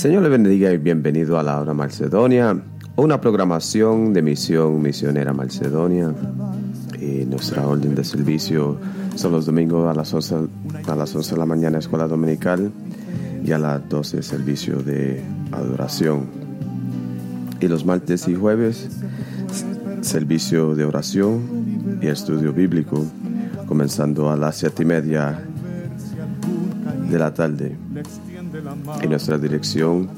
Señor le bendiga y bienvenido a la hora Macedonia, una programación de misión misionera Macedonia. Y nuestra orden de servicio son los domingos a las 11, a las 11 de la mañana escuela dominical y a las 12 servicio de adoración. Y los martes y jueves servicio de oración y estudio bíblico, comenzando a las 7 y media de la tarde y nuestra dirección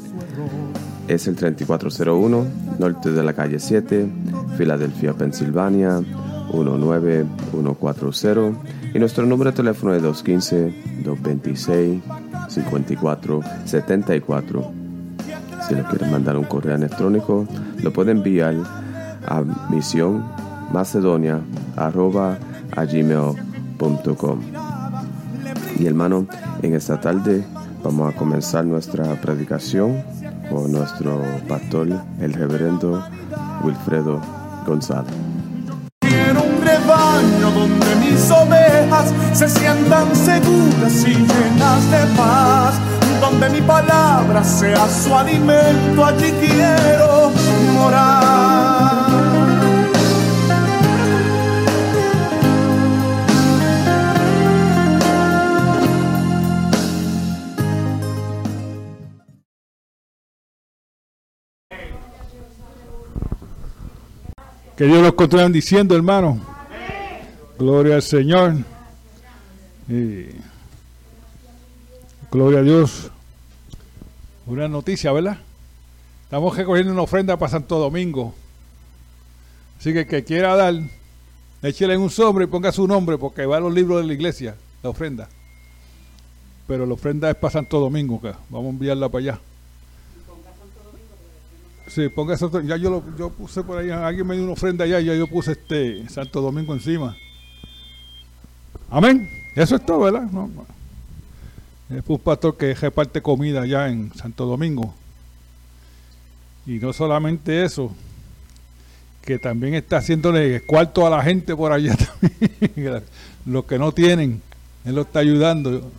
es el 3401 norte de la calle 7, Filadelfia, Pensilvania 19140 y nuestro número de teléfono es 215-226-5474. Si le quieren mandar un correo electrónico, lo puede enviar a misión macedonia gmail.com. Y hermano, en esta tarde Vamos a comenzar nuestra predicación con nuestro pastor, el reverendo Wilfredo González. Quiero un rebaño donde mis ovejas se sientan seguras y llenas de paz, donde mi palabra sea su alimento, allí quiero morar. Que Dios los continúe diciendo, hermano. Gloria al Señor. Y gloria a Dios. Una noticia, ¿verdad? Estamos recogiendo una ofrenda para Santo Domingo. Así que que quiera dar, échele en un sobre y ponga su nombre, porque va a los libros de la iglesia, la ofrenda. Pero la ofrenda es para Santo Domingo, que vamos a enviarla para allá. Sí, ponga eso. Ya yo lo yo puse por ahí. Alguien me dio una ofrenda allá y ya yo puse este Santo Domingo encima. Amén. Eso es todo, ¿verdad? No, Es un pastor que reparte comida allá en Santo Domingo. Y no solamente eso, que también está haciéndole cuarto a la gente por allá también. Los que no tienen, él lo está ayudando.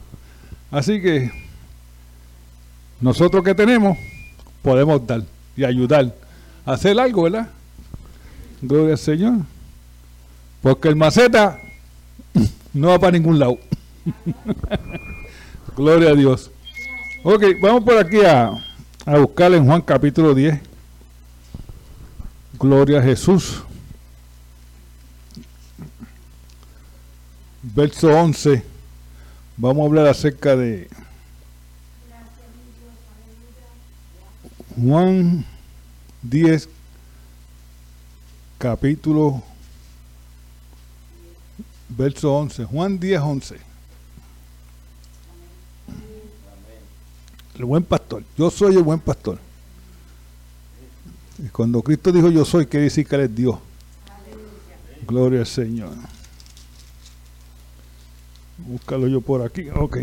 Así que nosotros que tenemos, podemos dar y ayudar a hacer algo, ¿verdad? Gloria al Señor. Porque el maceta no va para ningún lado. Gloria a Dios. Ok, vamos por aquí a, a buscar en Juan capítulo 10. Gloria a Jesús. Verso 11. Vamos a hablar acerca de Juan 10, capítulo verso 11. Juan 10, 11. El buen pastor. Yo soy el buen pastor. Y cuando Cristo dijo yo soy, quiere decir que Él es Dios. Gloria al Señor. Búscalo yo por aquí. Ok.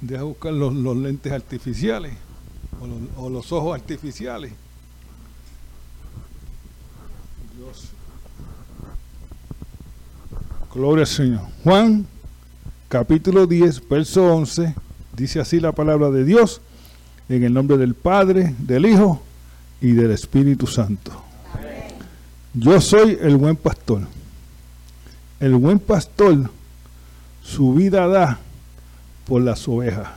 Deja buscar los, los lentes artificiales o los, o los ojos artificiales. Dios. Gloria al Señor. Juan, capítulo 10, verso 11, dice así la palabra de Dios, en el nombre del Padre, del Hijo y del Espíritu Santo. Yo soy el buen pastor. El buen pastor su vida da por las ovejas.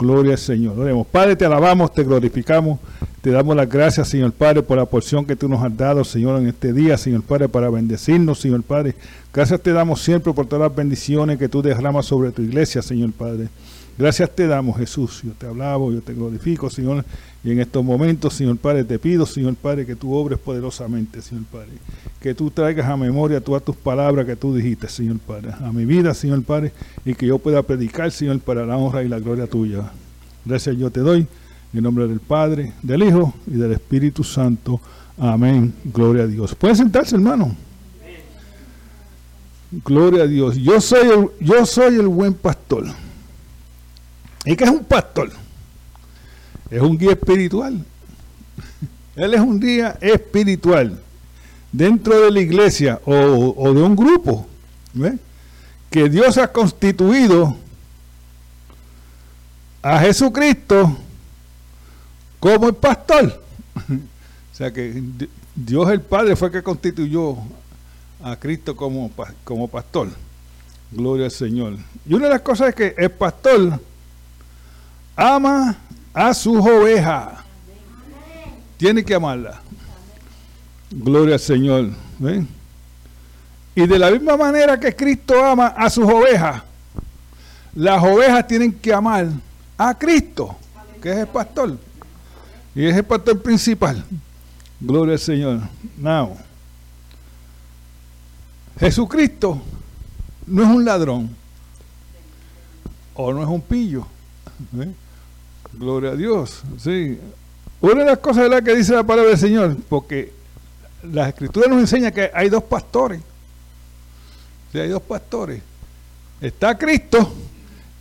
Gloria al Señor. Oremos. Padre, te alabamos, te glorificamos, te damos las gracias, Señor Padre, por la porción que tú nos has dado, Señor, en este día, Señor Padre, para bendecirnos, Señor Padre. Gracias te damos siempre por todas las bendiciones que tú derramas sobre tu iglesia, Señor Padre. Gracias te damos, Jesús. Yo te alabo, yo te glorifico, Señor. Y en estos momentos, Señor Padre, te pido, Señor Padre, que tú obres poderosamente, Señor Padre. Que tú traigas a memoria todas tus palabras que tú dijiste, Señor Padre. A mi vida, Señor Padre, y que yo pueda predicar, Señor, para la honra y la gloria tuya. Gracias yo te doy. En el nombre del Padre, del Hijo y del Espíritu Santo. Amén. Gloria a Dios. Pueden sentarse, hermano. Gloria a Dios. Yo soy el, yo soy el buen pastor. ¿Y qué es un pastor? Es un guía espiritual. Él es un guía espiritual dentro de la iglesia o, de un grupo ¿ve? que Dios ha constituido a Jesucristo como el pastor. o sea que Dios el Padre fue el que constituyó a Cristo como, como pastor. Gloria al Señor. Y una de las cosas es que el pastor ama a sus ovejas. Tiene que amarla. Gloria al Señor. ¿Ven? Y de la misma manera que Cristo ama a sus ovejas, las ovejas tienen que amar a Cristo, que es el pastor. Y es el pastor principal. Gloria al Señor. Now, Jesucristo no es un ladrón o no es un pillo. Gloria a Dios. Sí. Una de las cosas la que dice la palabra del Señor, porque la escritura nos enseña que hay dos pastores. Hay dos pastores. Está Cristo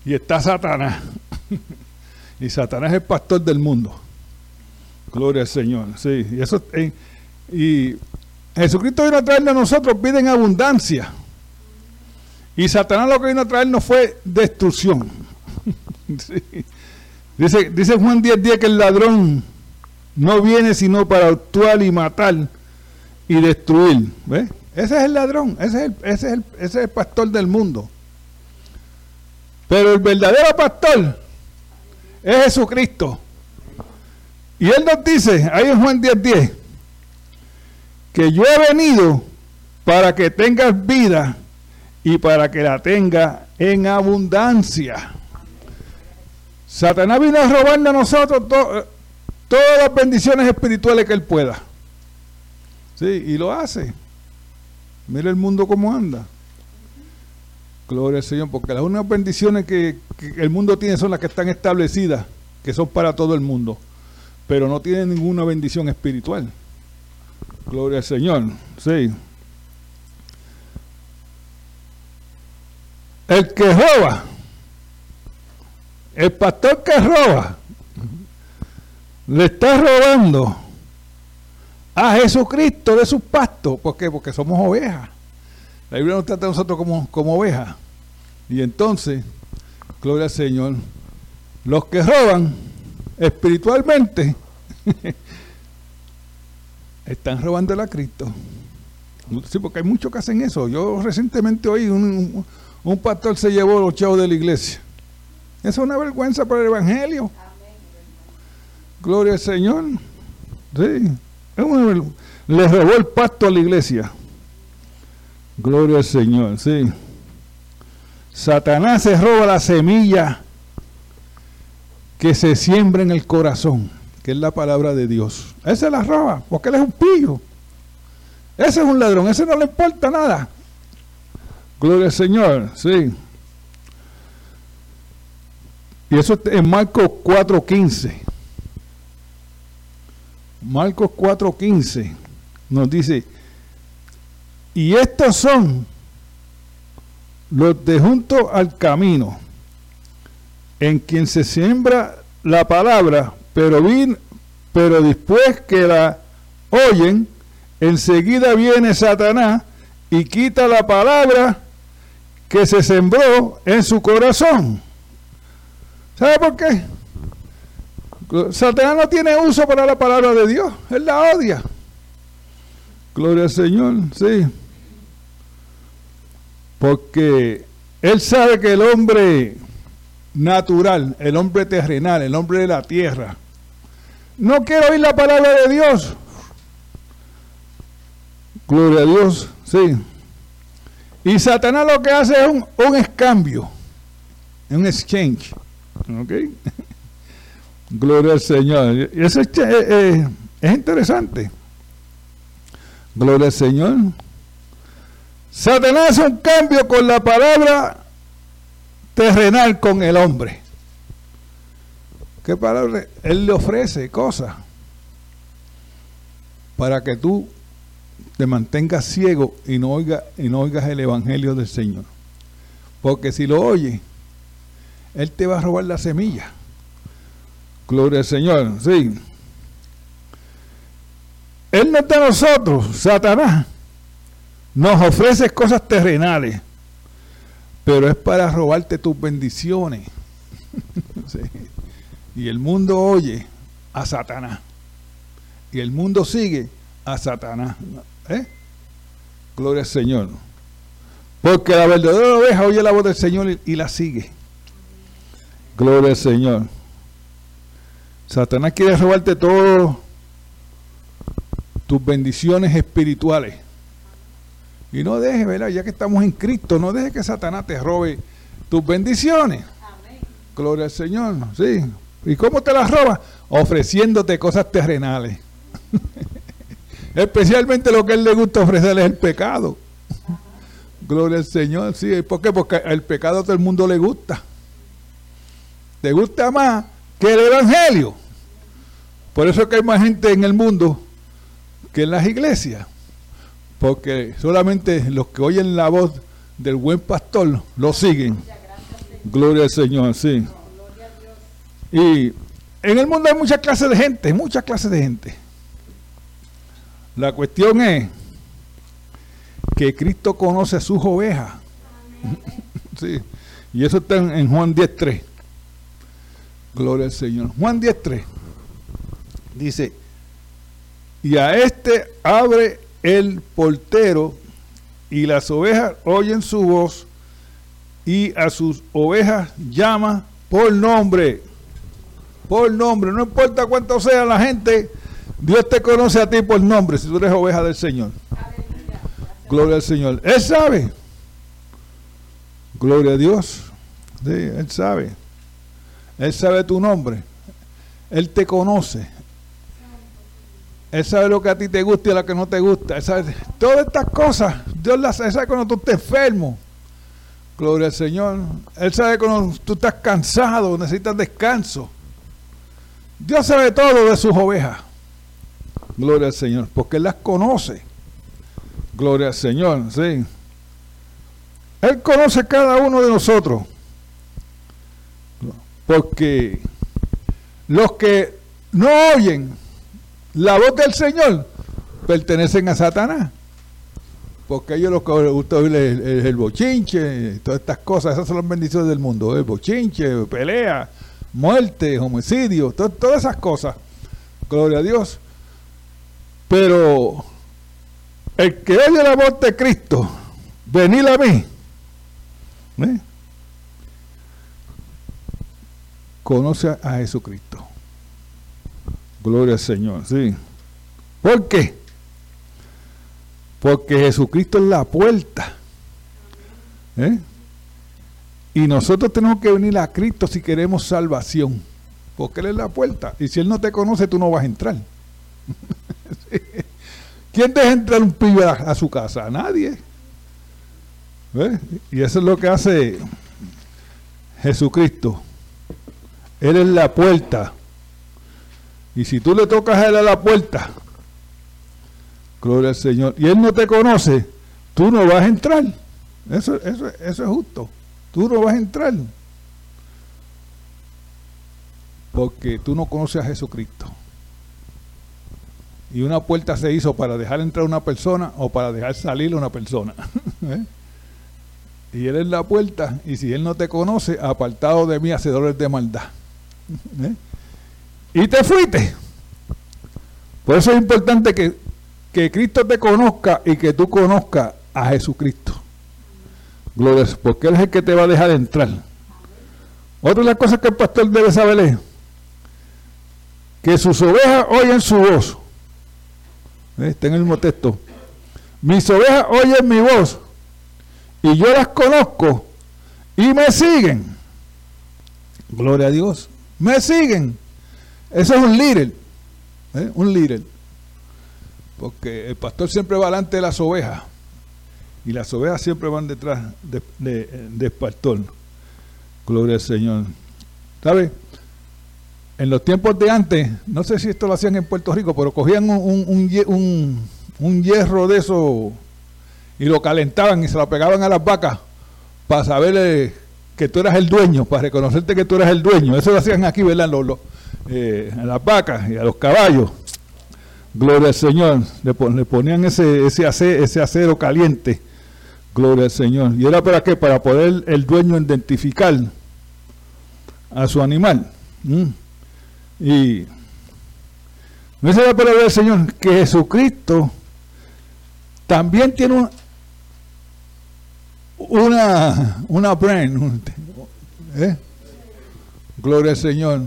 y está Satanás. y Satanás es el pastor del mundo. Gloria al Señor. Sí, y eso eh, y Jesucristo vino a traernos a nosotros vida en abundancia. Y Satanás lo que vino a traernos fue destrucción. sí. Dice, dice Juan 10, 10 que el ladrón no viene sino para actuar y matar y destruir. ¿Ves? Ese es el ladrón, ese es el, ese, es el, ese es el pastor del mundo. Pero el verdadero pastor es Jesucristo. Y él nos dice, ahí en Juan 10, 10, que yo he venido para que tengas vida y para que la tenga en abundancia. Satanás vino a robarle a nosotros to todas las bendiciones espirituales que él pueda. Sí, y lo hace. Mira el mundo cómo anda. Gloria al Señor, porque las únicas bendiciones que, que, el mundo tiene son las que están establecidas, que son para todo el mundo, pero no tiene ninguna bendición espiritual. Gloria al Señor. Sí. El que roba el pastor que roba le está robando a Jesucristo de sus pastos. ¿Por qué? Porque somos ovejas. La Biblia nos trata a nosotros como, como ovejas. Y entonces, gloria al Señor, los que roban espiritualmente están robando a Cristo. Sí, porque hay muchos que hacen eso. Yo recientemente oí un, un, un pastor se llevó los chavos de la iglesia. Es una vergüenza para el Evangelio. Gloria al Señor. Sí. Le robó el pacto a la iglesia. Gloria al Señor, sí. Satanás se roba la semilla que se siembra en el corazón, que es la palabra de Dios. Ese la roba, porque él es un pillo. Ese es un ladrón, ese no le importa nada. Gloria al Señor, sí. Y eso es en Marcos 4.15. Marcos 4.15 nos dice, y estos son los de junto al camino, en quien se siembra la palabra, pero, pero después que la oyen, enseguida viene Satanás y quita la palabra que se sembró en su corazón. ¿Sabe por qué? Satanás no tiene uso para la palabra de Dios, él la odia. Gloria al Señor, sí. Porque él sabe que el hombre natural, el hombre terrenal, el hombre de la tierra, no quiere oír la palabra de Dios. Gloria a Dios, sí. Y Satanás lo que hace es un, un escambio, un exchange. ¿Ok? Gloria al Señor. Y eso es, eh, eh, es interesante. Gloria al Señor. Satanás hace un cambio con la palabra terrenal con el hombre. ¿Qué palabra? Él le ofrece cosas para que tú te mantengas ciego y no, oiga, y no oigas el evangelio del Señor. Porque si lo oyes, Él te va a robar la semilla. Gloria al Señor, sí. Él no está a nosotros, Satanás. Nos ofrece cosas terrenales, pero es para robarte tus bendiciones. Y el mundo oye a Satanás. Y el mundo sigue a Satanás. ¿Eh? Gloria al Señor. Porque la verdadera oveja oye la voz del Señor y la sigue. Gloria al Señor. Satanás quiere robarte todo tus bendiciones espirituales. Y no deje, ¿verdad? Ya que estamos en Cristo, no deje que Satanás te robe tus bendiciones. Gloria al Señor, sí. ¿Y cómo te las roba? Ofreciéndote cosas terrenales. Especialmente lo que a él le gusta ofrecerle es el pecado. Gloria al Señor, sí. ¿Por qué? Porque el pecado a todo el mundo le gusta. ¿Te gusta más que el Evangelio. Por eso es que hay más gente en el mundo que en las iglesias. Porque solamente los que oyen la voz del buen pastor lo siguen. Gloria al Señor, sí. Y en el mundo hay muchas clases de gente, muchas clases de gente. La cuestión es que Cristo conoce a sus ovejas. sí. Y eso está en Juan 10.3. Gloria al Señor. Juan 10.3 dice, y a este abre el portero y las ovejas oyen su voz y a sus ovejas llama por nombre. Por nombre, no importa cuánto sea la gente, Dios te conoce a ti por nombre si tú eres oveja del Señor. Gloria al Señor. Él sabe. Gloria a Dios. Sí, él sabe. Él sabe tu nombre. Él te conoce. Él sabe lo que a ti te gusta y lo que no te gusta. Él sabe todas estas cosas. Dios las sabe cuando tú estás enfermo. Gloria al Señor. Él sabe cuando tú estás cansado, necesitas descanso. Dios sabe todo de sus ovejas. Gloria al Señor. Porque Él las conoce. Gloria al Señor. Sí. Él conoce cada uno de nosotros. Porque los que no oyen la voz del Señor pertenecen a Satanás. Porque ellos lo que les gusta oír es el, bochinche, todas estas cosas, esas son las bendiciones del mundo, el bochinche, pelea, muerte, homicidio, todas esas cosas. Gloria a Dios. Pero el que oye la voz de Cristo, venid a mí. ¿eh? Conoce a Jesucristo. Gloria al Señor, sí. ¿Por qué? Porque Jesucristo es la puerta. ¿eh? Y nosotros tenemos que venir a Cristo si queremos salvación. Porque Él es la puerta. Y si Él no te conoce, tú no vas a entrar. ¿Quién deja entrar un pibe a, su casa? Nadie. ¿Ves? Y eso es lo que hace Jesucristo. Él es la puerta. Y si tú le tocas a él a la puerta, gloria al Señor, y él no te conoce, tú no vas a entrar. Eso, es justo. Tú no vas a entrar. Porque tú no conoces a Jesucristo. Y una puerta se hizo para dejar entrar una persona o para dejar salir una persona. ¿Eh? Y Él es la puerta, y si Él no te conoce, apartado de mí, hacedores de maldad. ¿Eh? Y te fuiste. Por eso es importante que, que Cristo te conozca y que tú conozcas a Jesucristo. Gloria, porque Él es el que te va a dejar entrar. Otra de las cosas que el pastor debe saber es que sus ovejas oyen su voz. ¿Eh? Está en el mismo texto. Mis ovejas oyen mi voz y yo las conozco y me siguen. Gloria a Dios. Me siguen. Eso es un líder. ¿eh? Un líder. Porque el pastor siempre va delante de las ovejas. Y las ovejas siempre van detrás del de, pastor. Gloria al Señor. ¿Sabe? En los tiempos de antes, no sé si esto lo hacían en Puerto Rico, pero cogían un, un, un hierro de eso y lo calentaban y se lo pegaban a las vacas para saber que tú eras el dueño, para reconocerte que tú eras el dueño. Eso lo hacían aquí, ¿verdad? Eh, a las vacas y a los caballos. Gloria al Señor. Le, ponían ese, ese, acero, ese acero caliente. Gloria al Señor. ¿Y era para qué? Para poder el dueño identificar a su animal. ¿Mm? Y no es la palabra del Señor que Jesucristo también tiene un, una, una brain, ¿eh? gloria al Señor,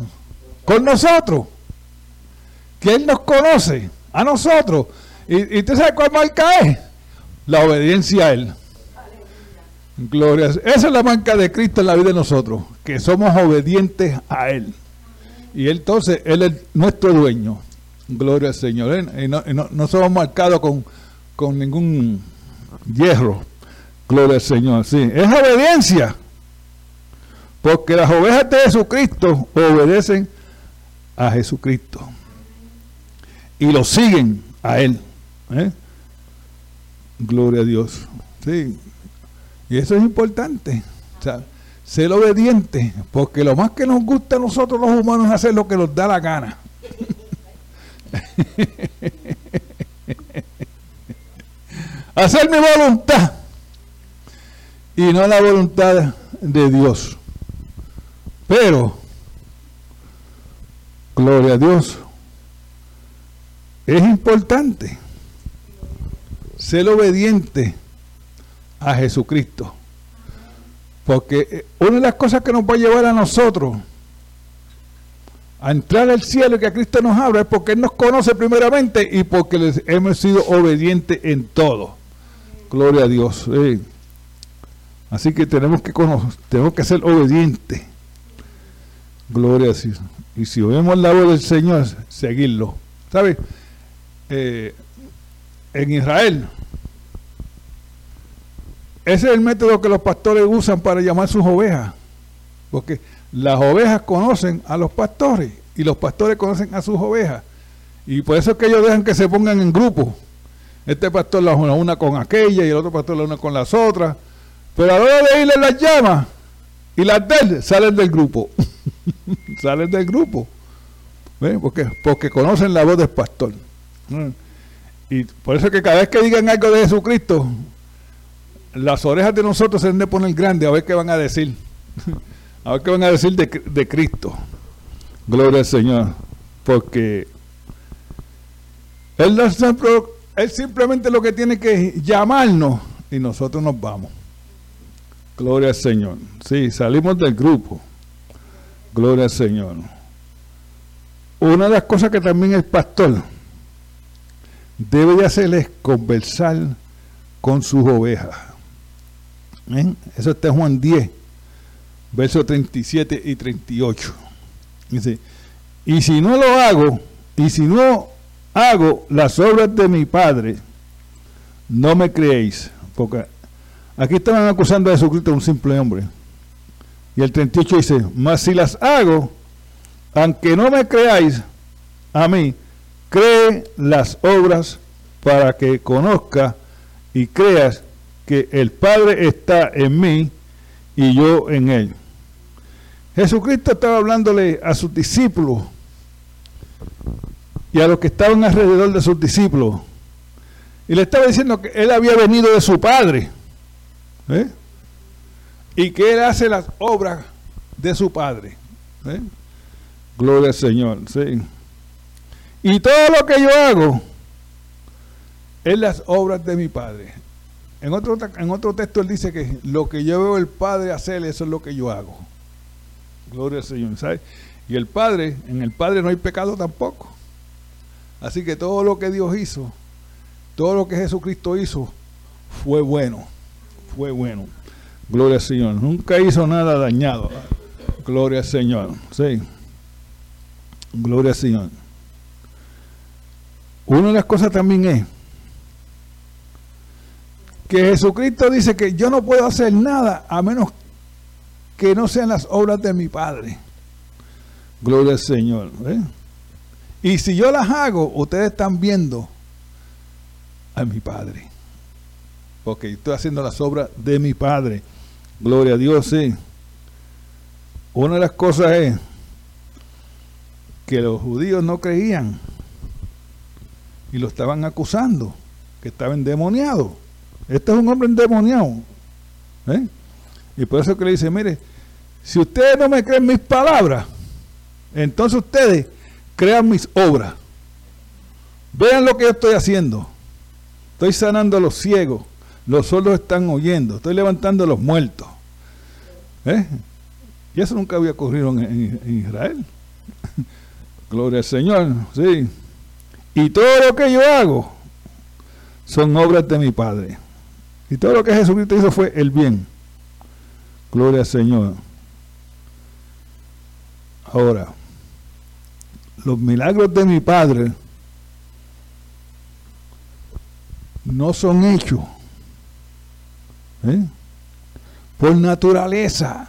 con nosotros, que Él nos conoce, a nosotros. ¿Y, y usted sabe cuál marca es? La obediencia a Él. Gloria. Esa es la marca de Cristo en la vida de nosotros, que somos obedientes a Él. Y entonces Él es nuestro dueño. Gloria al Señor. ¿eh? Y no, no, no somos marcados con, con ningún hierro. Gloria al Señor, sí. Es obediencia. Porque las ovejas de Jesucristo obedecen a Jesucristo. Y lo siguen a Él. ¿eh? Gloria a Dios. Sí. Y eso es importante. ser obediente. Porque lo más que nos gusta a nosotros los humanos es hacer lo que nos da la gana. hacer mi voluntad y no la voluntad de Dios. Pero, gloria a Dios, es importante ser obediente a Jesucristo. Porque eh, una de las cosas que nos va a llevar a nosotros a entrar al cielo y que a Cristo nos habla es porque Él nos conoce primeramente y porque hemos sido obedientes en todo. Gloria a Dios. Así que tenemos que conocer, tenemos que ser obedientes. Gloria a Dios. Y si oímos la voz del Señor, seguirlo. ¿Sabe? Eh, en Israel, ese es el método que los pastores usan para llamar sus ovejas. Porque las ovejas conocen a los pastores y los pastores conocen a sus ovejas. Y por eso es que ellos dejan que se pongan en grupo. Este pastor la una con aquella y el otro pastor la una con las otras pero a la hora de irle las llamas y las de salen del grupo. salen del grupo. Porque, porque conocen la voz del pastor. Y por eso que cada vez que digan algo de Jesucristo, las orejas de nosotros se deben de poner grandes a ver qué van a decir. a ver qué van a decir de, de Cristo. Gloria al Señor. Porque él, él simplemente lo que tiene que llamarnos y nosotros nos vamos. Gloria al Señor. Sí, salimos del grupo. Gloria al Señor. Una de las cosas que también el pastor debe de hacer es conversar con sus ovejas. Eso está en Juan 10, versos 37 y 38. Dice, y si no lo hago, y si no hago las obras de mi Padre, no me creéis, porque Aquí estaban acusando a Jesucristo un simple hombre. Y el 38 dice, mas si las hago, aunque no me creáis a mí, cree las obras para que conozca y creas que el Padre está en mí y yo en él. Jesucristo estaba hablándole a sus discípulos y a los que estaban alrededor de sus discípulos. Y le estaba diciendo que él había venido de su Padre. ¿Eh? Y que él hace las obras de su Padre. ¿eh? Gloria al Señor. Y todo lo que yo hago es las obras de mi Padre. En otro, en otro texto él dice que lo que yo veo el Padre hacer, eso es lo que yo hago. Gloria al Señor. Y el Padre, en el Padre no hay pecado tampoco. Así que todo lo que Dios hizo, todo lo que Jesucristo hizo, fue bueno. Fue bueno. Gloria al Señor. Nunca hizo nada dañado. Gloria al Señor. Sí. Gloria al Señor. Una de las cosas también es que Jesucristo dice que yo no puedo hacer nada a menos que no sean las obras de mi Padre. Gloria al Señor. ¿eh? Y si yo las hago, ustedes están viendo a mi Padre. Porque estoy haciendo las obras de mi Padre. Gloria a Dios, sí. Una de las cosas es que los judíos no creían y lo estaban acusando, que estaba endemoniado. Este es un hombre endemoniado. ¿eh? Y por eso que le dice, mire, si ustedes no me creen mis palabras, entonces ustedes crean mis obras. Vean lo que yo estoy haciendo. Estoy sanando a los ciegos. Los sordos están oyendo. Estoy levantando a los muertos. ¿Eh? Y eso nunca había ocurrido en, en Israel. Gloria al Señor. Sí. Y todo lo que yo hago son obras de mi Padre. Y todo lo que Jesucristo hizo fue el bien. Gloria al Señor. Ahora, los milagros de mi Padre no son hechos ¿eh? por naturaleza,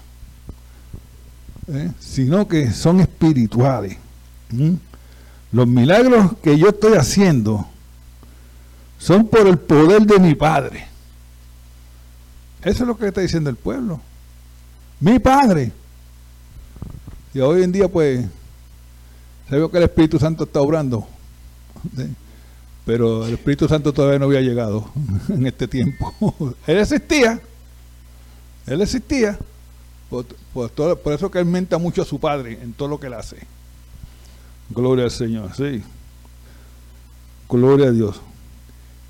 ¿eh? sino que son espirituales. Los milagros que yo estoy haciendo son por el poder de mi Padre. Eso es lo que está diciendo el pueblo. Mi Padre. Y hoy en día, pues, se que el Espíritu Santo está obrando. Pero el Espíritu Santo todavía no había llegado en este tiempo. Él existía. Él existía. Por, por, eso que él menta mucho a su Padre en todo lo que él hace. Gloria al Señor, sí. Gloria a Dios.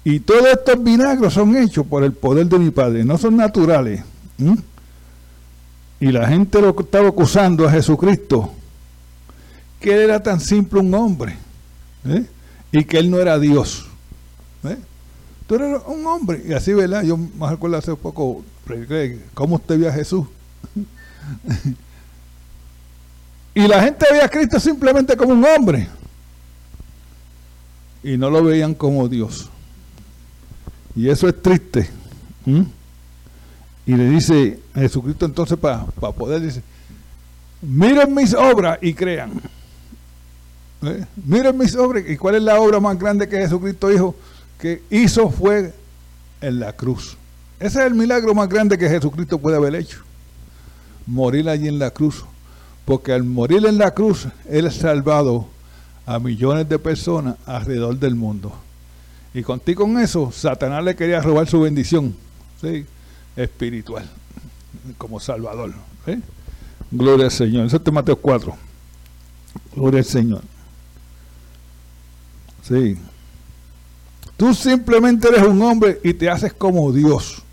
Y todos estos milagros son hechos por el poder de mi Padre, no son naturales. Y la gente lo estaba acusando a Jesucristo, que él era tan simple un hombre, ¿eh? Y que él no era Dios. ¿eh? Tú eres un hombre, y así, ¿verdad? Yo me acuerdo hace poco, ¿cómo usted vio a Jesús? y la gente veía a Cristo simplemente como un hombre, y no lo veían como Dios. Y eso es triste. Y le dice a Jesucristo entonces para poder, dice, miren mis obras y crean. ¿Eh? Miren mis obras. ¿Y cuál es la obra más grande que Jesucristo dijo que hizo fue en la cruz? Ese es el milagro más grande que Jesucristo puede haber hecho. Morir allí en la cruz. Porque al morir en la cruz, Él ha salvado a millones de personas alrededor del mundo. Y contigo con eso, Satanás le quería robar su bendición ¿sí? espiritual, como Salvador. Gloria al Señor. Eso es Mateo 4. Gloria al Señor. Sí. Tú simplemente eres un hombre y te haces como Dios.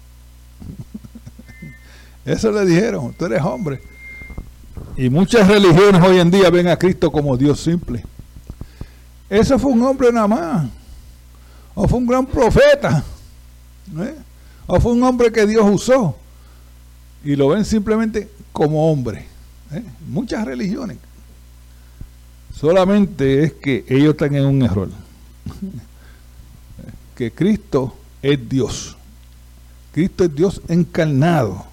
Eso le dijeron, tú eres hombre. Y muchas religiones hoy en día ven a Cristo como Dios simple. Eso fue un hombre nada más o fue un gran profeta, o fue un hombre que Dios usó, y lo ven simplemente como hombre. ¿eh? Muchas religiones. Solamente es que ellos están en un error. que Cristo es Dios. Cristo es Dios encarnado.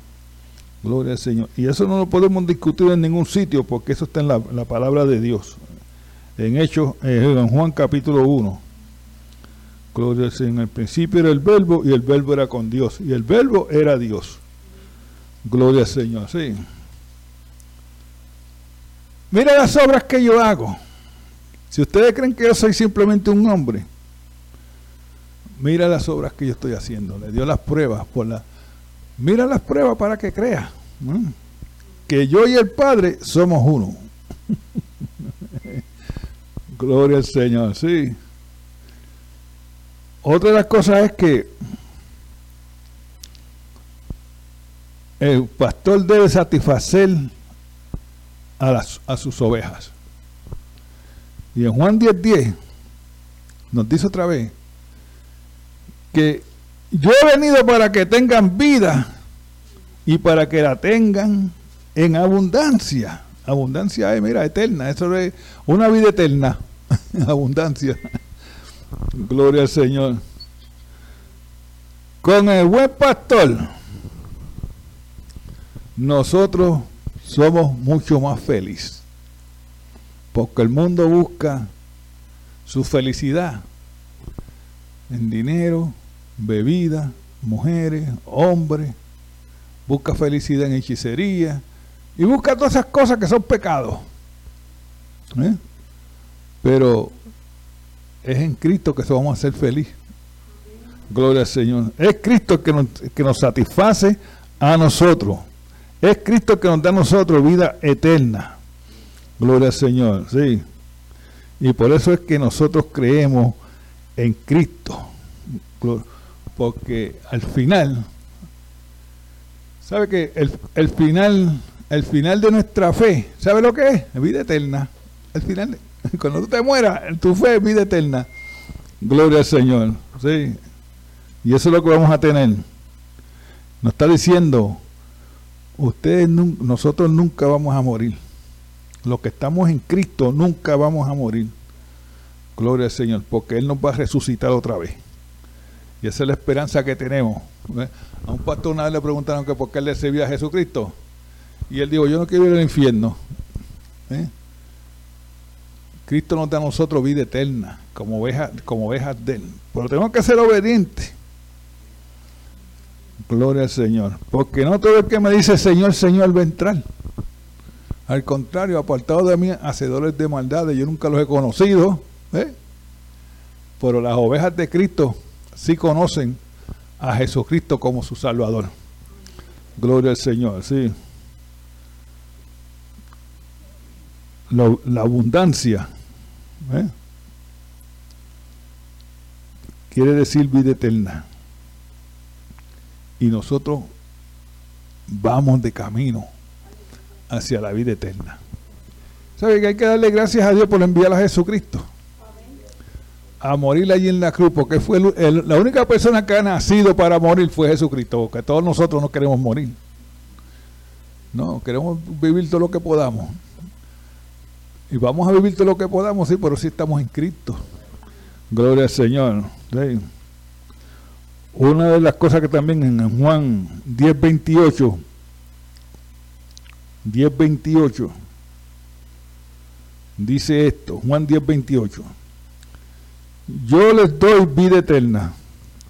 Gloria al Señor. Y eso no lo podemos discutir en ningún sitio porque eso está en la, palabra de Dios. En Hechos, eh, en Juan capítulo 1. Gloria al Señor. En el principio era el verbo y el verbo era con Dios. Y el verbo era Dios. Gloria al Señor. Sí. Mira las obras que yo hago. Si ustedes creen que yo soy simplemente un hombre, mira las obras que yo estoy haciendo. Le dio las pruebas por la. Mira las pruebas para que crea. Que yo y el Padre somos uno. Gloria al Señor, sí. Otra de las cosas es que el pastor debe satisfacer a, sus ovejas. Y en Juan 10:10 10, nos dice otra vez que yo he venido para que tengan vida y para que la tengan en abundancia. Abundancia es, mira, eterna. Eso es una vida eterna. abundancia. Gloria al Señor. Con el buen pastor, nosotros somos mucho más felices. Porque el mundo busca su felicidad en dinero, bebida, mujeres, hombres, busca felicidad en hechicería y busca todas esas cosas que son pecados. ¿eh? Pero es en Cristo que vamos a ser felices. Gloria al Señor. Es Cristo que nos, que nos satisface a nosotros. Es Cristo que nos da a nosotros vida eterna. Gloria al Señor, sí. Y por eso es que nosotros creemos en Cristo. Porque al final, ¿sabe que el, final, el final de nuestra fe, ¿sabe lo que es? Vida eterna. El final, cuando tú te mueras, tu fe es vida eterna. Gloria al Señor. Sí. Y eso es lo que vamos a tener. Nos está diciendo, ustedes, nosotros nunca vamos a morir. Los que estamos en Cristo nunca vamos a morir. Gloria al Señor, porque Él nos va a resucitar otra vez. Y esa es la esperanza que tenemos. A un pastor una vez le preguntaron que por qué él le servía a Jesucristo. Y él dijo, yo no quiero ir al infierno. ¿Eh? Cristo nos da a nosotros vida eterna, como ovejas, como ovejas de Él. Pero tenemos que ser obedientes. Gloria al Señor. Porque no todo el que me dice Señor, Señor va a entrar. Al contrario, apartado de mí, hacedores de maldades, yo nunca los he conocido. ¿eh? Pero las ovejas de Cristo sí conocen a Jesucristo como su Salvador. Gloria al Señor, sí. la abundancia ¿eh? quiere decir vida eterna. Y nosotros vamos de camino hacia la vida eterna. ¿Sabe que hay que darle gracias a Dios por enviar a Jesucristo? A morir allí en la cruz, porque fue la única persona que ha nacido para morir fue Jesucristo, porque todos nosotros no queremos morir. No, queremos vivir todo lo que podamos. Y vamos a vivir todo lo que podamos, sí, pero sí estamos en Cristo. Gloria al Señor. Una de las cosas que también en Juan 10, 28 10.28 dice esto, Juan 10.28. Yo les doy vida eterna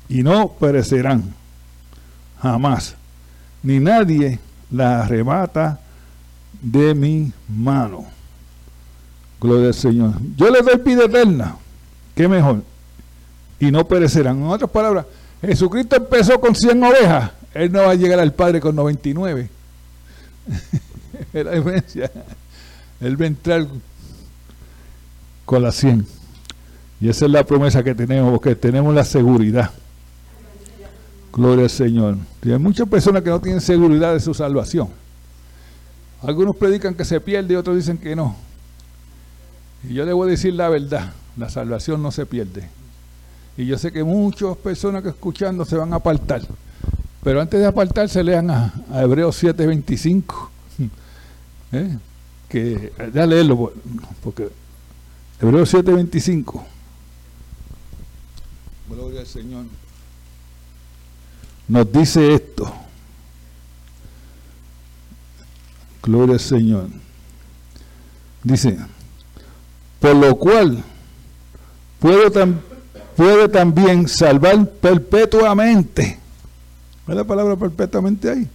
y no perecerán jamás, ni nadie la arrebata de mi mano. Gloria al Señor. Yo les doy vida eterna, qué mejor, y no perecerán. En otras palabras, Jesucristo empezó con 100 ovejas, Él no va a llegar al Padre con 99. la diferencia. Él va a entrar con la 100. Y esa es la promesa que tenemos, porque tenemos la seguridad. Gloria al Señor. Y hay muchas personas que no tienen seguridad de su salvación. Algunos predican que se pierde y otros dicen que no. Y yo a decir la verdad, la salvación no se pierde. Y yo sé que muchas personas que escuchando se van a apartar. Pero antes de apartarse lean a, a Hebreos 7:25 ¿Eh? que ya leerlo porque Hebreos 7:25 Gloria al Señor. nos dice esto. Gloria al Señor. Dice, por lo cual puede, puede también salvar perpetuamente. ¿Es la palabra perpetuamente ahí?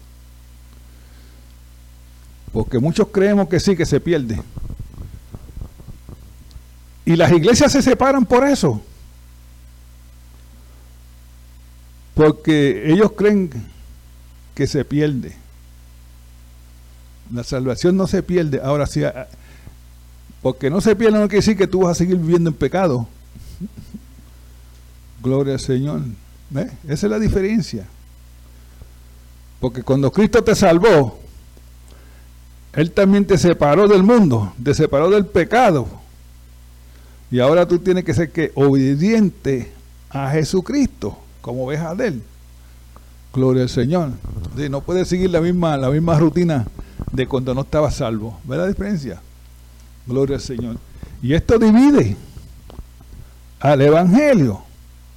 Porque muchos creemos que sí, que se pierde. Y las iglesias se separan por eso. Porque ellos creen que se pierde. La salvación no se pierde. Ahora sí, porque no se pierde no quiere decir que tú vas a seguir viviendo en pecado. Gloria al Señor. Esa es la diferencia. Porque cuando Cristo te salvó, Él también te separó del mundo, te separó del pecado. Y ahora tú tienes que ser que obediente a Jesucristo, como ves a Él. Gloria al Señor. no puedes seguir la misma, la misma rutina de cuando no estaba salvo. ¿Ves la diferencia? Gloria al Señor. Y esto divide al Evangelio.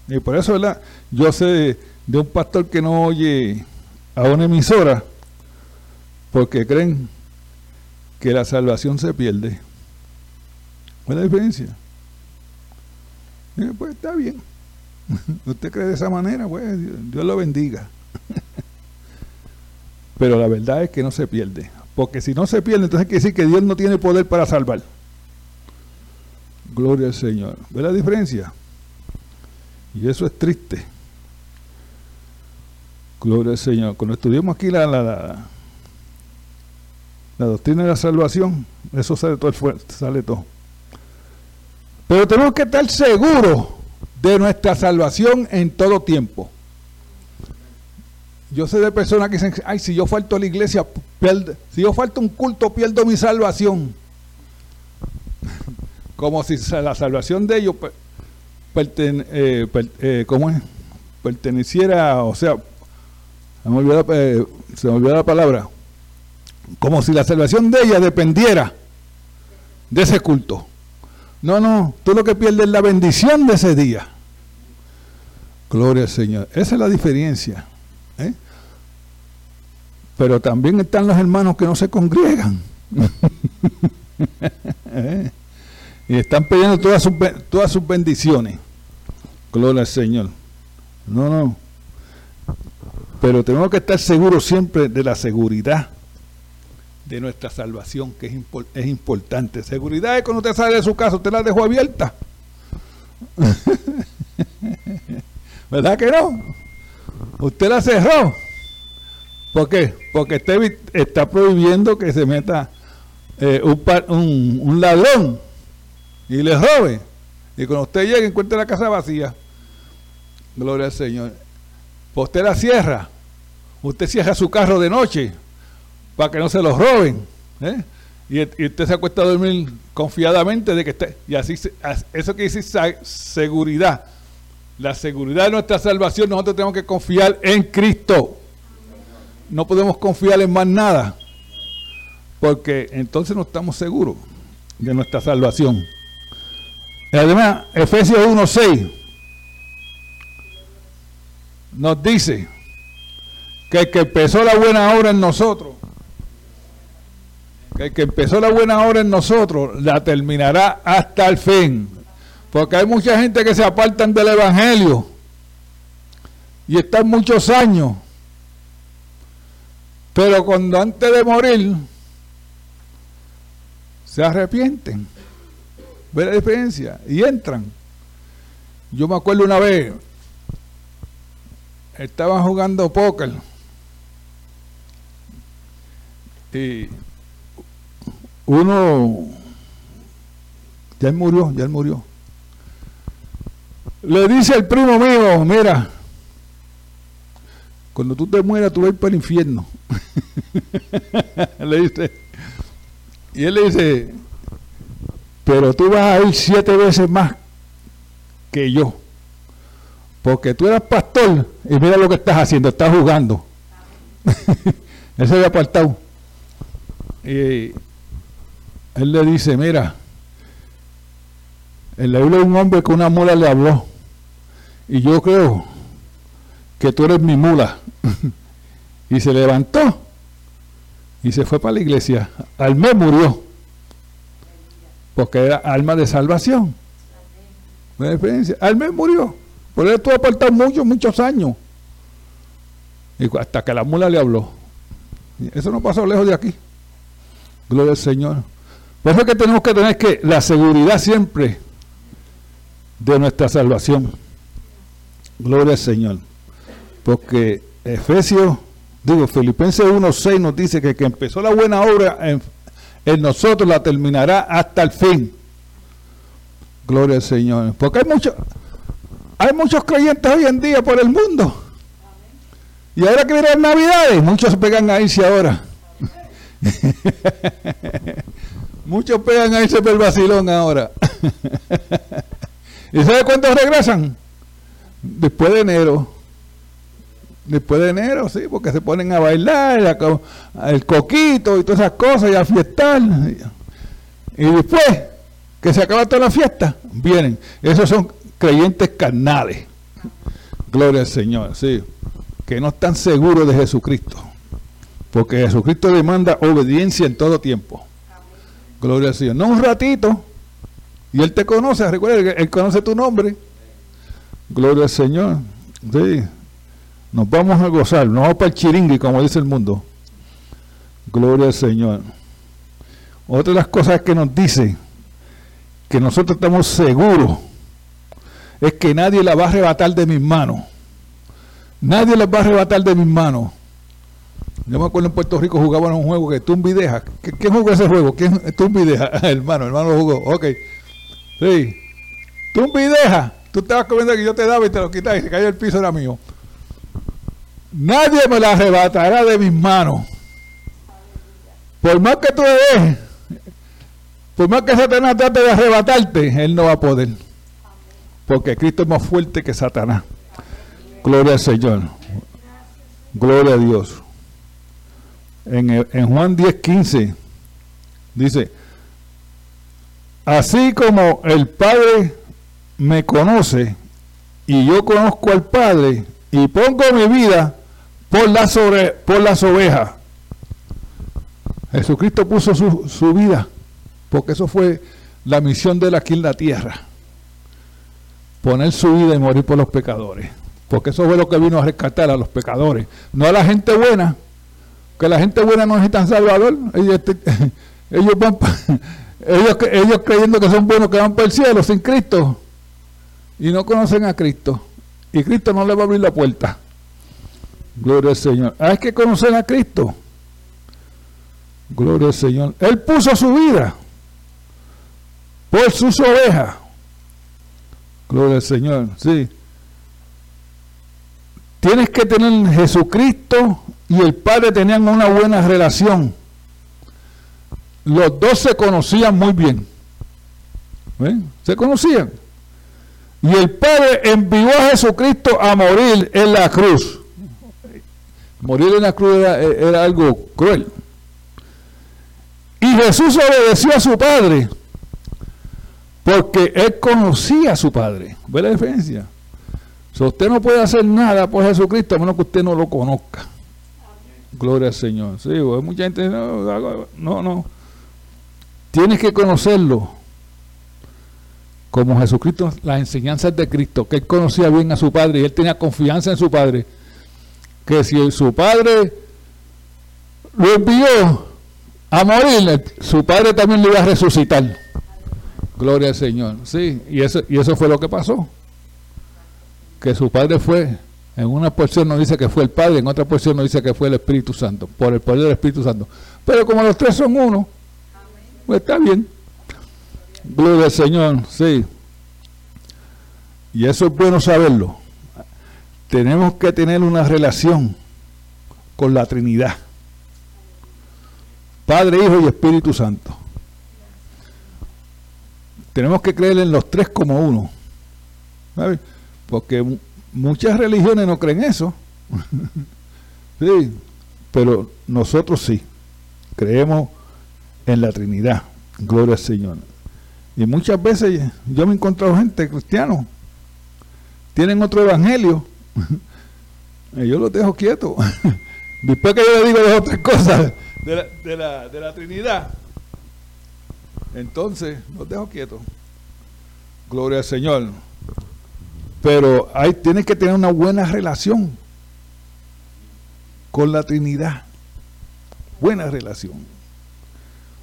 Y por eso, ¿verdad? Yo sé de un pastor que no oye a una emisora porque creen que la salvación se pierde. ¿Cuál es la diferencia? pues está bien. Usted cree de esa manera, pues Dios lo bendiga. Pero la verdad es que no se pierde. Porque si no se pierde, entonces quiere decir que Dios no tiene poder para salvar. Gloria al Señor. ¿Ve la diferencia? Y eso es triste. Gloria al Señor. Cuando estudiamos aquí la, la, doctrina de la salvación, eso sale todo, sale todo. Pero tenemos que estar seguros de nuestra salvación en todo tiempo. Yo sé de personas que dicen, ay, si yo falto a la iglesia, si yo falto un culto, pierdo mi salvación. Como si la salvación de ellos eh, eh, perteneciera, o sea, se me, olvidó, eh, se me olvidó la palabra, como si la salvación de ella dependiera de ese culto. No, no, tú lo que pierdes es la bendición de ese día. Gloria al Señor. Esa es la diferencia. ¿eh? Pero también están los hermanos que no se congregan. ¿Eh? Y están pidiendo todas sus, todas sus bendiciones. Gloria al Señor. No, no. Pero tenemos que estar seguros siempre de la seguridad de nuestra salvación, que es, es importante. Seguridad es cuando usted sale de su casa, usted la dejó abierta. ¿Verdad que no? Usted la cerró. ¿Por qué? Porque usted está prohibiendo que se meta eh, un, un, ladrón y le robe. Y cuando usted llegue encuentre la casa vacía. Gloria al Señor. Pues usted la cierra. Usted cierra su carro de noche para que no se los roben. ¿eh? Y, usted se acuesta a dormir confiadamente de que esté. Y así, eso que dice seguridad. La seguridad de nuestra salvación, nosotros tenemos que confiar en Cristo. No podemos confiar en más nada. Porque entonces no estamos seguros de nuestra salvación. Además, Efesios 1.6 nos dice que el que empezó la buena obra en nosotros que el que empezó la buena obra en nosotros la terminará hasta el fin. Porque hay mucha gente que se apartan del Evangelio y están muchos años. Pero cuando antes de morir se arrepienten. ¿Ve la diferencia? Y entran. Yo me acuerdo una vez, estaba jugando póker y uno, ya él murió, ya él murió. Le dice el primo mío, mira, cuando tú te mueras tú vas a ir para el infierno. le dice, y él le dice, pero tú vas a ir siete veces más que yo. Porque tú eras pastor y mira lo que estás haciendo, estás jugando. él se había apartado. Y él le dice, mira, en la Biblia un hombre con una mola le habló. Y yo creo que tú eres mi mula. y se levantó y se fue para la iglesia. Al mes murió, porque era alma de salvación. Al mes murió, por eso estuvo apartado muchos, muchos años. Y hasta que la mula le habló. Eso no pasó lejos de aquí. Gloria al Señor. Por eso es que tenemos que tener que la seguridad siempre de nuestra salvación. Gloria al Señor. Porque Efesios, digo, Filipenses 1.6 nos dice que que empezó la buena obra en, en nosotros la terminará hasta el fin. Gloria al Señor. Porque hay muchos, hay muchos creyentes hoy en día por el mundo. Y ahora que vienen Navidades, muchos pegan a irse ahora. muchos pegan a irse por el vacilón ahora. ¿Y sabe cuántos regresan? Después de enero. Después de enero, sí, porque se ponen a bailar, el coquito y todas esas cosas, y a fiestar. Y después que se acaba toda la fiesta, vienen. Esos son creyentes carnales. Gloria al Señor, sí. Que no están seguros de Jesucristo. Porque Jesucristo demanda obediencia en todo tiempo. Gloria al Señor. No un ratito. Y Él te conoce, recuerda Él conoce tu nombre. Gloria al Señor. Sí. Nos vamos a gozar, no vamos para el chiringui, como dice el mundo. Gloria al Señor. Otra de las cosas que nos dice que nosotros estamos seguros es que nadie la va a arrebatar de mis manos. Nadie la va a arrebatar de mis manos. Yo me acuerdo en Puerto Rico jugaban un juego que tú deja. ¿Quién jugó ese juego? ¿Quién deja? hermano, hermano jugó. Ok. Sí. Tú deja. Tú estabas comiendo que yo te daba y te lo quitas y se cayó el piso era mío. Nadie me la arrebatará de mis manos. Por más que tú dejes, por más que Satanás trate de arrebatarte, él no va a poder. Porque Cristo es más fuerte que Satanás. Gloria al Señor. Gloria a Dios. En, en Juan 10, 15 dice, así como el Padre me conoce y yo conozco al Padre y pongo mi vida por las, por las ovejas. Jesucristo puso su, su vida porque eso fue la misión de él aquí en la tierra. Poner su vida y morir por los pecadores. Porque eso fue lo que vino a rescatar a los pecadores. No a la gente buena. Que la gente buena no necesitan salvador. Ellos, ellos, creyendo que son buenos que van para el cielo sin Cristo. Y no conocen a Cristo. Y Cristo no le va a abrir la puerta. Gloria al Señor. Hay que conocer a Cristo. Gloria al Señor. Él puso su vida por sus ovejas. Gloria al Señor, sí. Tienes que tener Jesucristo y el Padre tenían una buena relación. Los dos se conocían muy bien. Se conocían. Y el Padre envió a Jesucristo a morir en la cruz. Morir en la cruz era, era algo cruel. Y Jesús obedeció a su Padre porque él conocía a su padre. ¿Ve la diferencia? usted no puede hacer nada por Jesucristo a menos que usted no lo conozca. Gloria al Señor. Sí, hay mucha gente, no, no, no. Tienes que conocerlo. Como Jesucristo, las enseñanzas de Cristo, que él conocía bien a su padre y él tenía confianza en su padre. Que si su padre lo envió a morir, su padre también lo iba a resucitar. Gloria al Señor. Sí, y eso, y eso fue lo que pasó. Que su padre fue, en una porción nos dice que fue el Padre, en otra porción nos dice que fue el Espíritu Santo, por el poder del Espíritu Santo. Pero como los tres son uno, pues está bien. Gloria al Señor, sí. Y eso es bueno saberlo. Tenemos que tener una relación con la Trinidad. Padre, Hijo y Espíritu Santo. Tenemos que creer en los tres como uno. Porque muchas religiones no creen eso. sí, pero nosotros sí. Creemos en la Trinidad. Gloria al Señor. Y muchas veces yo me he encontrado gente cristiano. Tienen otro evangelio. Eh, yo los dejo quietos. Después que yo le digo las otras cosas de la, de la, de la Trinidad, entonces los dejo quietos. Gloria al Señor. Pero hay, tienes que tener una buena relación con la Trinidad. Buena relación.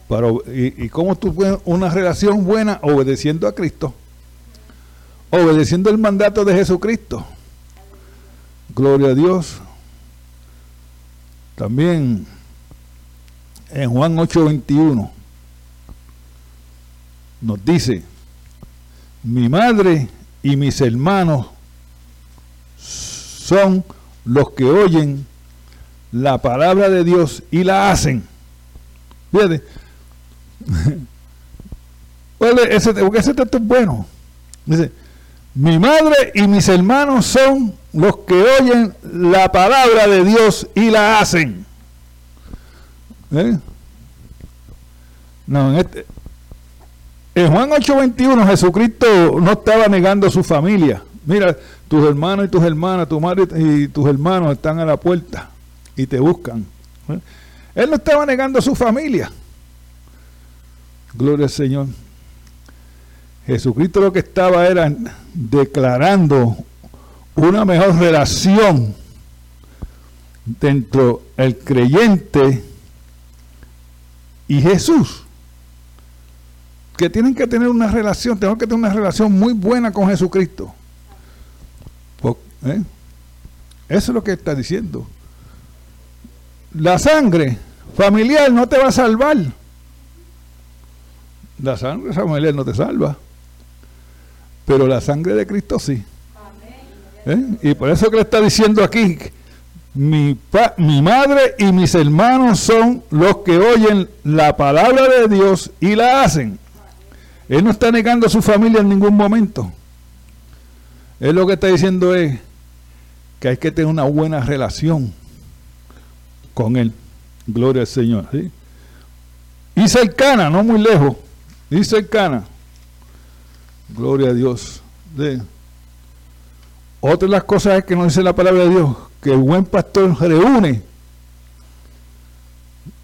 Pero, y, ¿Y cómo tú puedes una relación buena? Obedeciendo a Cristo. Obedeciendo el mandato de Jesucristo. Gloria a Dios. También en Juan 8:21 nos dice, mi madre y mis hermanos son los que oyen la palabra de Dios y la hacen. Fíjate, ese, porque ese texto es bueno. Dice, mi madre y mis hermanos son los que oyen la palabra de Dios y la hacen. ¿Eh? No, en, este, en Juan 8:21 Jesucristo no estaba negando a su familia. Mira, tus hermanos y tus hermanas, tu madre y tus hermanos están a la puerta y te buscan. Él no estaba negando a su familia. Gloria al Señor. Jesucristo lo que estaba era declarando una mejor relación dentro el creyente y Jesús. Que tienen que tener una relación, tenemos que tener una relación muy buena con Jesucristo. ¿eh? Eso es lo que está diciendo. La sangre familiar no te va a salvar. La sangre familiar no te salva. Pero la sangre de Cristo sí. ¿Eh? Y por eso que le está diciendo aquí, mi, mi madre y mis hermanos son los que oyen la palabra de Dios y la hacen. Él no está negando a su familia en ningún momento. Él lo que está diciendo es que hay que tener una buena relación con Él. Gloria al Señor. Y cercana, no muy lejos. Y cercana. Gloria a Dios. Otra de las cosas es que nos dice la palabra de Dios, que el buen pastor reúne,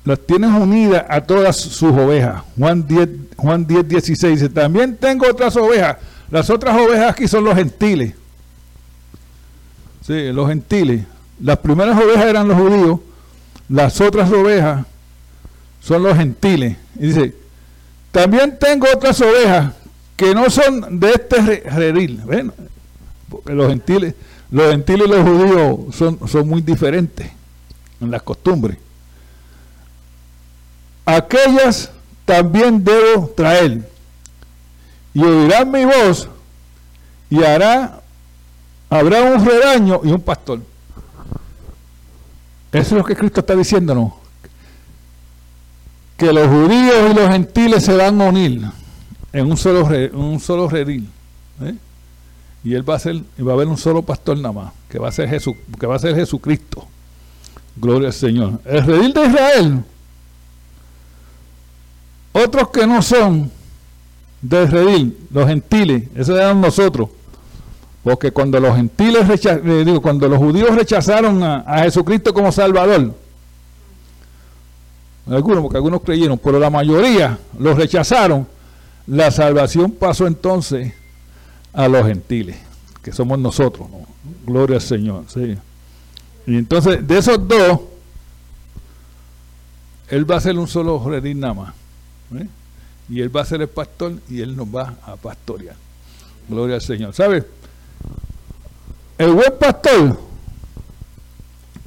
las tiene unidas a todas sus ovejas. Juan 10, Juan 10, 16 dice, también tengo otras ovejas. Las otras ovejas aquí son los gentiles. Sí, los gentiles. Las primeras ovejas eran los judíos, las otras ovejas son los gentiles. Y dice, también tengo otras ovejas que no son de este redil. Bueno, los gentiles, los gentiles y los judíos son, son muy diferentes en las costumbres. Aquellas también debo traer. Y oirán mi voz y hará, habrá un rebaño y un pastor. Eso es lo que Cristo está diciéndonos. Que los judíos y los gentiles se van a unir en un solo, un solo redil. ¿eh? Y él va a ser, va a haber un solo pastor nada más, que va a ser Jesús, que va a ser Jesucristo. Gloria al Señor. El redil de Israel, otros que no son del redil, los gentiles, esos eran nosotros. Porque cuando los gentiles eh, digo, cuando los judíos rechazaron a, a Jesucristo como Salvador, algunos, porque algunos creyeron, pero la mayoría los rechazaron la salvación pasó entonces a los gentiles, que somos nosotros. Gloria al Señor. Y entonces, de esos dos, Él va a ser un solo redil nada más. ¿Eh? Y Él va a ser el pastor y Él nos va a pastorear. Gloria al Señor. ¿Sabe? El buen pastor,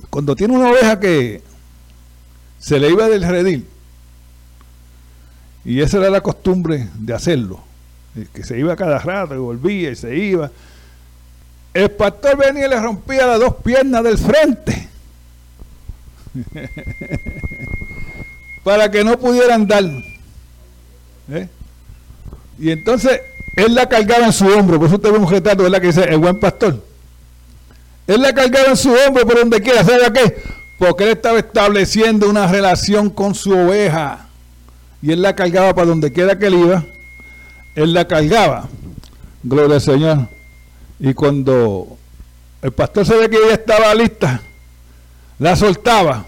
cuando tiene una oveja que se le iba del redil, y esa era la costumbre de hacerlo. Que se iba cada rato y volvía y se iba. El pastor venía y le rompía las dos piernas del frente. para que no pudieran andar. ¿Eh? Y entonces él la cargaba en su hombro. Por eso usted ve un retrato, ¿verdad? Que dice el buen pastor. Él la cargaba en su hombro por donde quiera. ¿Sabe qué? Porque él estaba estableciendo una relación con su oveja y él la cargaba para donde quiera que él iba, él la cargaba. Gloria al Señor. Y cuando el pastor se ve que ya estaba lista, la soltaba.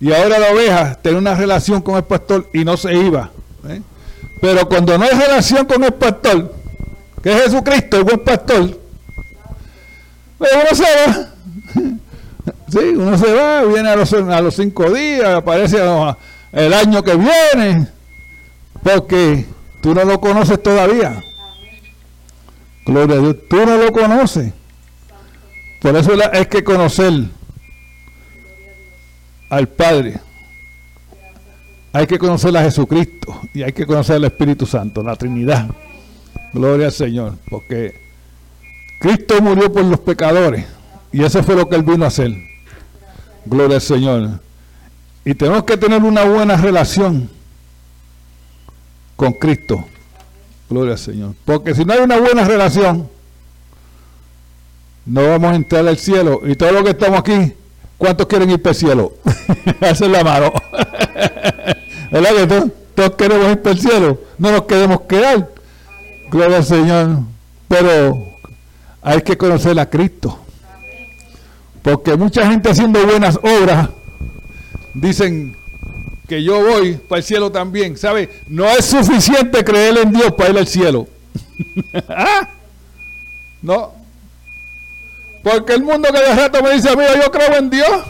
Y ahora la oveja tiene una relación con el pastor y no se iba. ¿eh? Pero cuando no hay relación con el pastor, que es Jesucristo, el buen pastor, pues uno se va. Sí, uno se va, viene a los, a los cinco días, aparece el año que viene, porque tú no lo conoces todavía. Gloria a Dios, tú no lo conoces. Por eso es que conocer al Padre. Hay que conocer a Jesucristo y hay que conocer al Espíritu Santo, la Trinidad. Gloria al Señor, porque Cristo murió por los pecadores y eso fue lo que Él vino a hacer. Gloria al Señor. Y tenemos que tener una buena relación con Cristo. Gloria al Señor. Porque si no hay una buena relación, no vamos a entrar al cielo. Y todos los que estamos aquí, ¿cuántos quieren ir para el cielo? Hacen la mano. ¿Verdad que todos, queremos ir para el cielo? No nos queremos quedar. Gloria al Señor. Pero hay que conocer a Cristo. Porque mucha gente haciendo buenas obras dicen que yo voy para el cielo también. ¿Sabe? No es suficiente creer en Dios para ir al cielo. ¿Ah? No. Porque el mundo que de rato me dice, amigo, yo creo en Dios.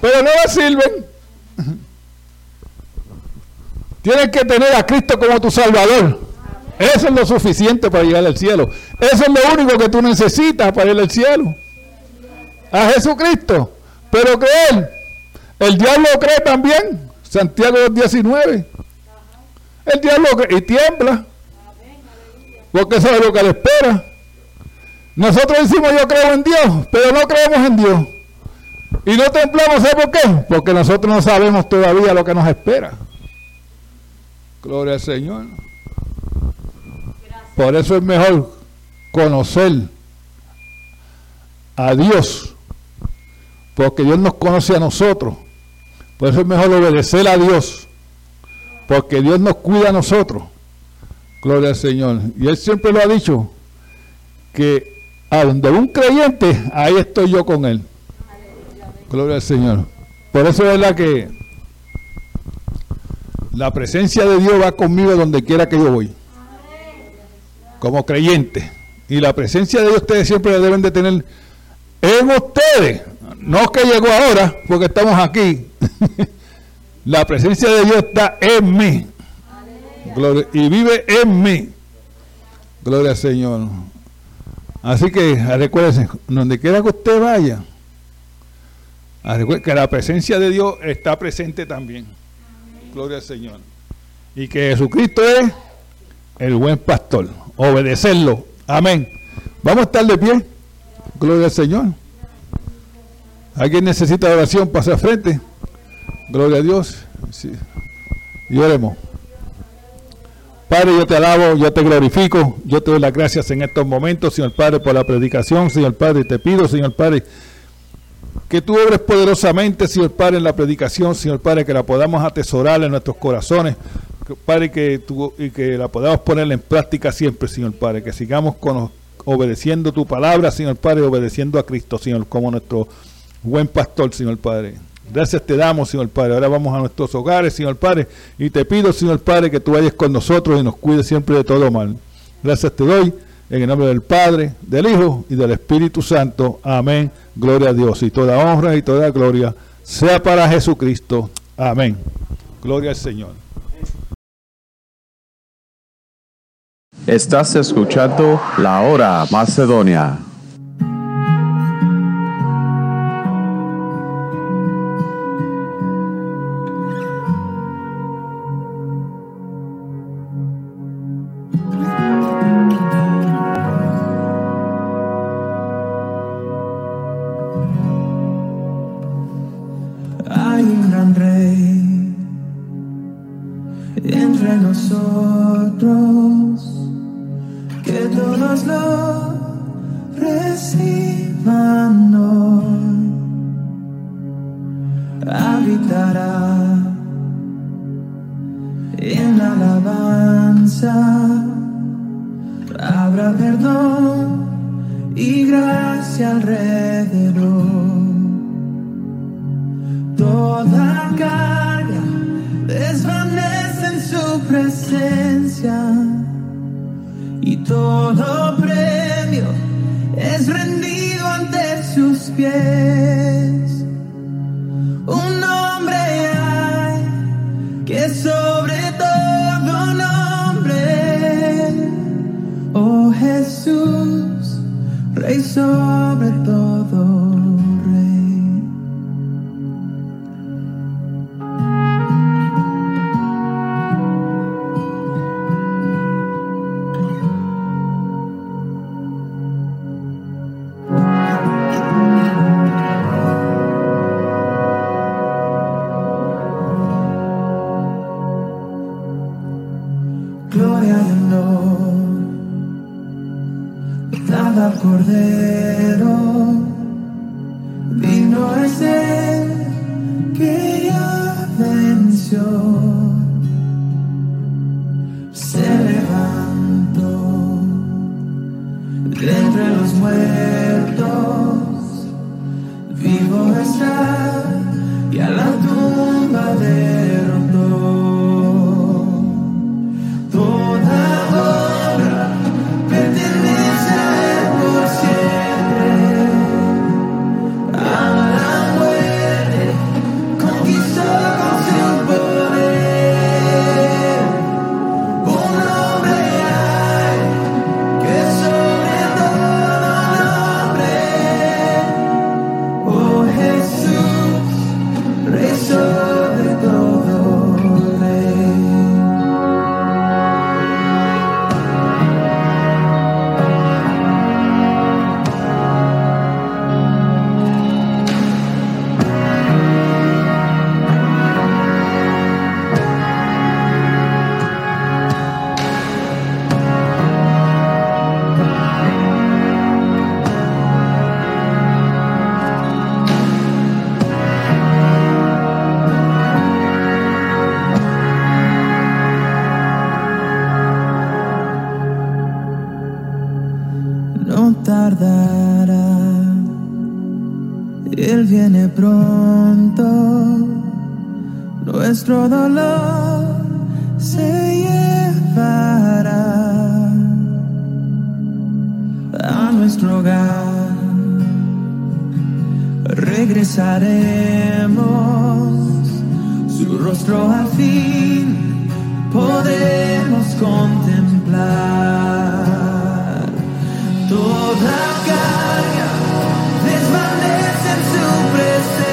Pero no le sirven. Tienes que tener a Cristo como tu Salvador. Eso es lo suficiente para llegar al cielo. Eso es lo único que tú necesitas para ir al cielo. A Jesucristo. Pero creer. El diablo cree también. Santiago 19. El diablo cree y tiembla. Porque sabe lo que le espera. Nosotros decimos yo creo en Dios, pero no creemos en Dios. Y no temblamos, ¿sabe por qué? Porque nosotros no sabemos todavía lo que nos espera. Gloria al Señor. Por eso es mejor conocer a Dios, porque Dios nos conoce a nosotros. Por eso es mejor obedecer a Dios, porque Dios nos cuida a nosotros. Gloria al Señor. Y Él siempre lo ha dicho, que a donde un creyente, ahí estoy yo con Él. Gloria al Señor. Por eso es verdad que la presencia de Dios va conmigo donde quiera que yo voy como creyentes. Y la presencia de Dios ustedes siempre deben de tener en ustedes. No que llegó ahora, porque estamos aquí. la presencia de Dios está en mí. y vive en mí. Gloria al Señor. Así que recuérdense, donde quiera que usted vaya, que la presencia de Dios está presente también. Gloria al Señor. Y que Jesucristo es el buen pastor obedecerlo. Amén. Vamos a estar de pie. Gloria al Señor. ¿Alguien necesita oración? Pasa frente. Gloria a Dios. Y oremos. Padre, yo te alabo, yo te glorifico, yo te doy las gracias en estos momentos, Señor Padre, por la predicación, Señor Padre. Te pido, Señor Padre, que tú obres poderosamente, Señor Padre, en la predicación, Señor Padre, que la podamos atesorar en nuestros corazones. Padre, que tú, y que la podamos poner en práctica siempre, Señor Padre, que sigamos con, obedeciendo tu palabra, Señor Padre, obedeciendo a Cristo, Señor, como nuestro buen pastor, Señor Padre. Gracias te damos, Señor Padre. Ahora vamos a nuestros hogares, Señor Padre, y te pido, Señor Padre, que tú vayas con nosotros y nos cuides siempre de todo mal. Gracias te doy, en el nombre del Padre, del Hijo y del Espíritu Santo. Amén. Gloria a Dios. Y toda honra y toda gloria sea para Jesucristo. Amén. Gloria al Señor. Estás escuchando La Hora Macedonia. Él viene pronto. Nuestro dolor se llevará a nuestro hogar. Regresaremos, su rostro al fin podemos contemplar. Toda cara to present.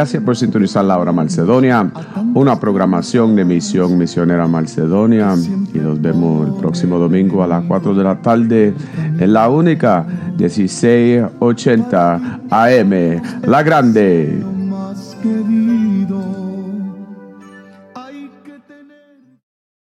Gracias por sintonizar La Hora Macedonia, una programación de Misión Misionera Macedonia. Y nos vemos el próximo domingo a las 4 de la tarde en la única 1680 AM, La Grande.